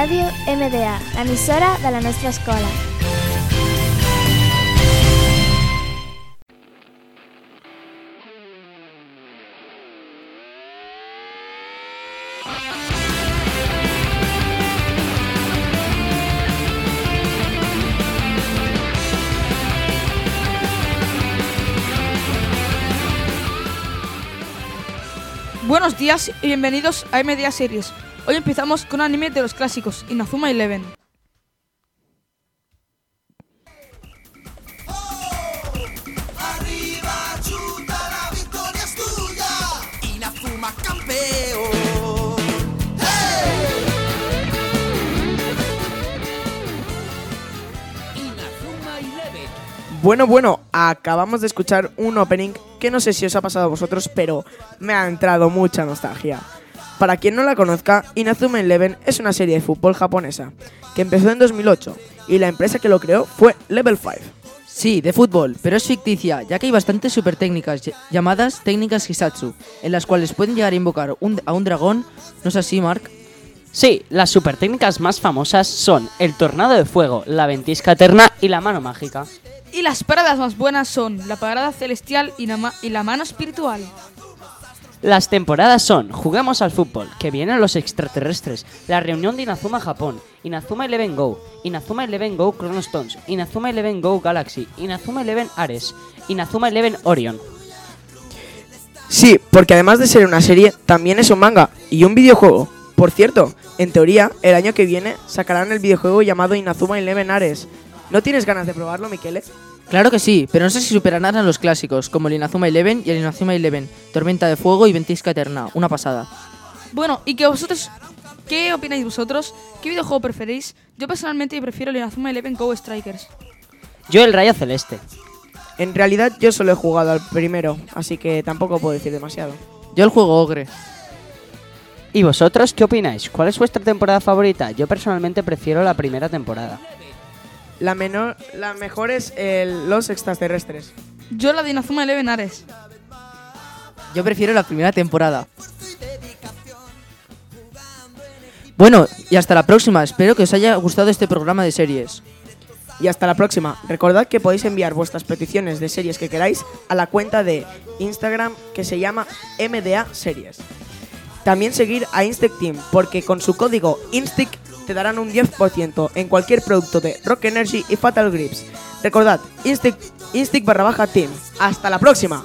Ràdio MDA, l'emissora de la nostra escola. Buenos días y bienvenidos a MDA Series. Hoy empezamos con anime de los clásicos. Inazuma Eleven. Bueno, bueno, acabamos de escuchar un opening que no sé si os ha pasado a vosotros, pero me ha entrado mucha nostalgia. Para quien no la conozca, Inazuma Eleven es una serie de fútbol japonesa que empezó en 2008 y la empresa que lo creó fue Level 5. Sí, de fútbol, pero es ficticia, ya que hay bastantes super técnicas ll- llamadas técnicas Hisatsu, en las cuales pueden llegar a invocar un- a un dragón, ¿no es así, Mark? Sí, las super técnicas más famosas son el tornado de fuego, la ventisca eterna y la mano mágica. Y las paradas más buenas son la parada celestial y la, ma- y la mano espiritual. Las temporadas son Juguemos al fútbol, que vienen los extraterrestres, la reunión de Inazuma Japón, Inazuma Eleven Go, Inazuma Eleven Go Chronostones, Inazuma Eleven Go Galaxy, Inazuma Eleven Ares, Inazuma Eleven Orion. Sí, porque además de ser una serie, también es un manga y un videojuego. Por cierto, en teoría, el año que viene sacarán el videojuego llamado Inazuma Eleven Ares. ¿No tienes ganas de probarlo, Miquele? Claro que sí, pero no sé si superarán a los clásicos, como el Inazuma Eleven y el Inazuma Eleven, Tormenta de Fuego y Ventisca Eterna, una pasada. Bueno, ¿y que vosotros qué opináis vosotros? ¿Qué videojuego preferís? Yo personalmente prefiero el Inazuma Eleven Go Strikers. Yo el rayo celeste. En realidad yo solo he jugado al primero, así que tampoco puedo decir demasiado. Yo el juego Ogre. ¿Y vosotros qué opináis? ¿Cuál es vuestra temporada favorita? Yo personalmente prefiero la primera temporada. La, menor, la mejor es el- los extraterrestres. Yo la de Inazuma Eleven Ares. Yo prefiero la primera temporada. Bueno, y hasta la próxima. Espero que os haya gustado este programa de series. Y hasta la próxima. Recordad que podéis enviar vuestras peticiones de series que queráis a la cuenta de Instagram que se llama MDA Series. También seguir a Instinct Team porque con su código Instinct te darán un 10% en cualquier producto de Rock Energy y Fatal Grips. Recordad, Instinct, Instinct barra baja Team. Hasta la próxima.